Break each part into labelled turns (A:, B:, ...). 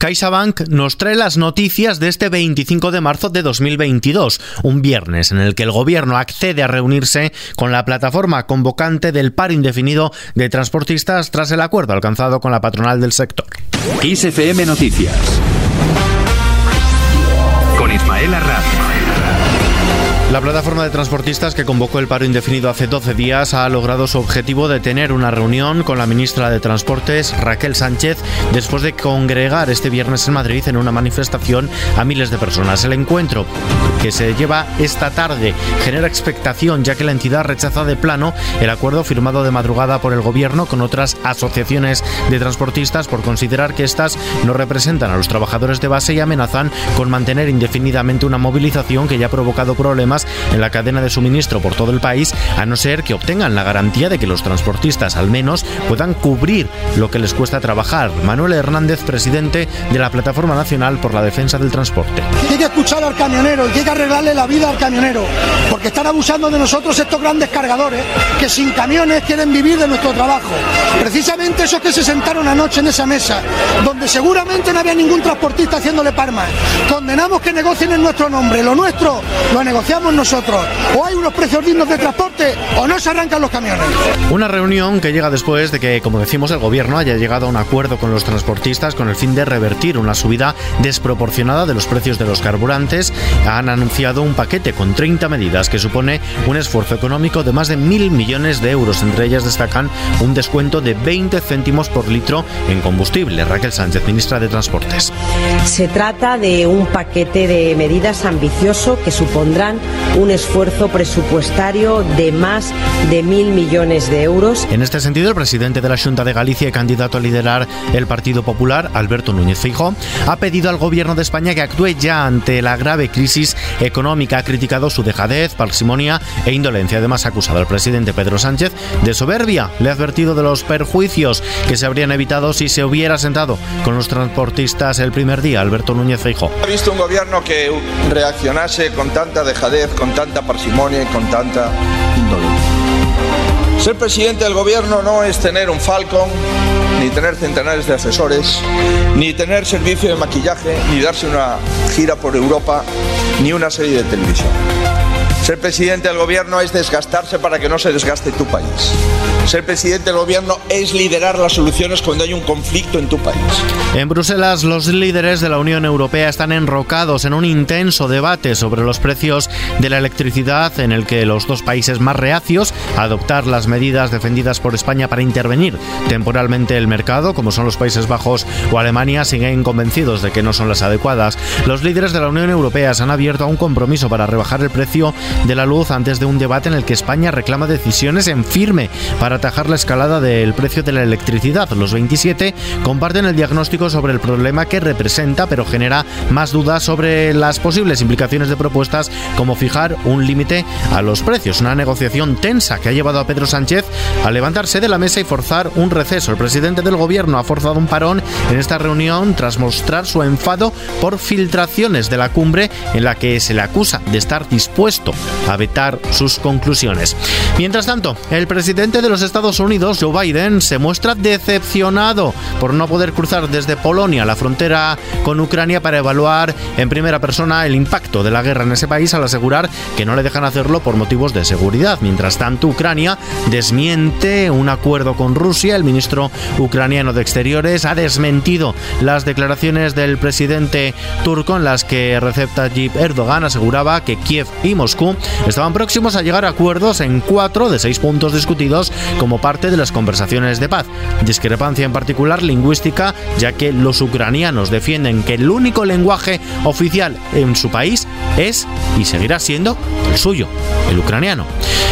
A: CaixaBank nos trae las noticias de este 25 de marzo de 2022, un viernes en el que el gobierno accede a reunirse con la plataforma convocante del paro indefinido de transportistas tras el acuerdo alcanzado con la patronal del sector.
B: XFM Noticias con Ismael.
A: La plataforma de transportistas que convocó el paro indefinido hace 12 días ha logrado su objetivo de tener una reunión con la ministra de Transportes, Raquel Sánchez, después de congregar este viernes en Madrid en una manifestación a miles de personas. El encuentro que se lleva esta tarde genera expectación ya que la entidad rechaza de plano el acuerdo firmado de madrugada por el gobierno con otras asociaciones de transportistas por considerar que estas no representan a los trabajadores de base y amenazan con mantener indefinidamente una movilización que ya ha provocado problemas en la cadena de suministro por todo el país, a no ser que obtengan la garantía de que los transportistas al menos puedan cubrir lo que les cuesta trabajar. Manuel Hernández, presidente de la Plataforma Nacional por la Defensa del Transporte.
C: Hay que escuchar al camionero y hay que arreglarle la vida al camionero, porque están abusando de nosotros estos grandes cargadores que sin camiones quieren vivir de nuestro trabajo. Precisamente esos que se sentaron anoche en esa mesa, donde seguramente no había ningún transportista haciéndole parma. Condenamos que negocien en nuestro nombre, lo nuestro lo negociamos nosotros. O hay unos precios dignos de transporte o no se arrancan los camiones.
A: Una reunión que llega después de que, como decimos, el gobierno haya llegado a un acuerdo con los transportistas con el fin de revertir una subida desproporcionada de los precios de los carburantes. Han anunciado un paquete con 30 medidas que supone un esfuerzo económico de más de mil millones de euros. Entre ellas destacan un descuento de 20 céntimos por litro en combustible. Raquel Sánchez, ministra de Transportes.
D: Se trata de un paquete de medidas ambicioso que supondrán un esfuerzo presupuestario de más de mil millones de euros.
A: En este sentido, el presidente de la Junta de Galicia y candidato a liderar el Partido Popular, Alberto Núñez Feijóo, ha pedido al gobierno de España que actúe ya ante la grave crisis económica. Ha criticado su dejadez, parsimonia e indolencia. Además, ha acusado al presidente Pedro Sánchez de soberbia. Le ha advertido de los perjuicios que se habrían evitado si se hubiera sentado con los transportistas el primer día. Alberto Núñez Feijóo.
E: Ha visto un gobierno que reaccionase con tanta dejadez con tanta parsimonia y con tanta indolencia. Ser presidente del gobierno no es tener un Falcon, ni tener centenares de asesores, ni tener servicio de maquillaje, ni darse una gira por Europa, ni una serie de televisión. Ser presidente del gobierno es desgastarse para que no se desgaste tu país. Ser presidente del gobierno es liderar las soluciones cuando hay un conflicto en tu país.
A: En Bruselas, los líderes de la Unión Europea están enrocados en un intenso debate sobre los precios de la electricidad en el que los dos países más reacios a adoptar las medidas defendidas por España para intervenir temporalmente el mercado, como son los Países Bajos o Alemania, siguen convencidos de que no son las adecuadas. Los líderes de la Unión Europea se han abierto a un compromiso para rebajar el precio de la luz antes de un debate en el que España reclama decisiones en firme para atajar la escalada del precio de la electricidad. Los 27 comparten el diagnóstico sobre el problema que representa, pero genera más dudas sobre las posibles implicaciones de propuestas como fijar un límite a los precios. Una negociación tensa que ha llevado a Pedro Sánchez a levantarse de la mesa y forzar un receso. El presidente del gobierno ha forzado un parón en esta reunión tras mostrar su enfado por filtraciones de la cumbre en la que se le acusa de estar dispuesto a vetar sus conclusiones. Mientras tanto, el presidente de los Estados Unidos, Joe Biden, se muestra decepcionado por no poder cruzar desde Polonia la frontera con Ucrania para evaluar en primera persona el impacto de la guerra en ese país al asegurar que no le dejan hacerlo por motivos de seguridad. Mientras tanto, Ucrania desmiente un acuerdo con Rusia. El ministro ucraniano de Exteriores ha desmentido las declaraciones del presidente turco en las que Recep Tayyip Erdogan aseguraba que Kiev y Moscú estaban próximos a llegar a acuerdos en cuatro de seis puntos discutidos como parte de las conversaciones de paz. Discrepancia en particular lingüística, ya que los ucranianos defienden que el único lenguaje oficial en su país es y seguirá siendo el suyo, el ucraniano.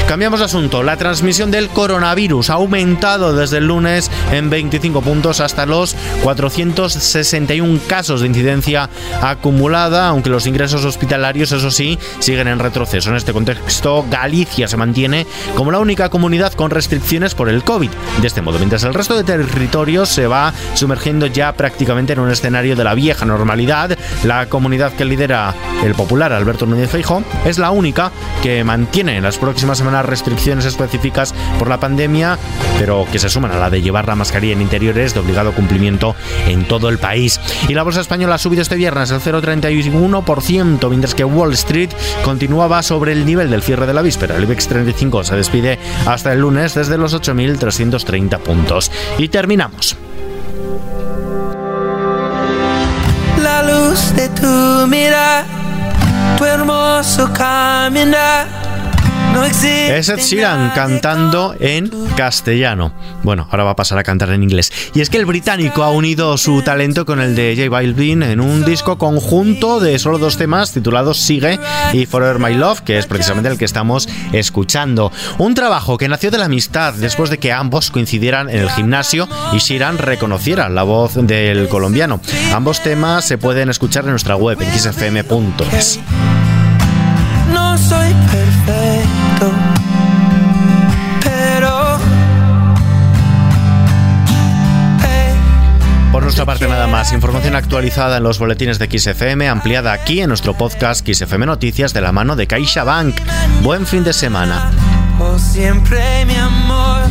A: Cambiamos de asunto. La transmisión del coronavirus ha aumentado desde el lunes en 25 puntos hasta los 461 casos de incidencia acumulada, aunque los ingresos hospitalarios, eso sí, siguen en retroceso. En este contexto, Galicia se mantiene como la única comunidad con restricciones por el COVID. De este modo, mientras el resto de territorios se va sumergiendo ya prácticamente en un escenario de la vieja normalidad, la comunidad que lidera el popular Alberto Núñez Feijóo es la única que mantiene en las próximas semanas restricciones específicas por la pandemia, pero que se suman a la de llevar la mascarilla en interiores de obligado cumplimiento en todo el país. Y la bolsa española ha subido este viernes el 0,31%, mientras que Wall Street continuaba sobre el nivel del cierre de la víspera. El IBEX 35 se despide hasta el lunes desde los 8.330 puntos. Y terminamos.
F: La luz de tu mira, tu hermoso caminar
A: es Ed Sheeran cantando en castellano. Bueno, ahora va a pasar a cantar en inglés. Y es que el británico ha unido su talento con el de J Balvin en un disco conjunto de solo dos temas titulados Sigue y Forever My Love, que es precisamente el que estamos escuchando. Un trabajo que nació de la amistad después de que ambos coincidieran en el gimnasio y Sheeran reconociera la voz del colombiano. Ambos temas se pueden escuchar en nuestra web en xfm.es.
F: No soy perfecto, pero...
A: Por nuestra parte nada más, información actualizada en los boletines de XFM, ampliada aquí en nuestro podcast XFM Noticias de la mano de CaixaBank. Buen fin de semana.
F: siempre mi amor.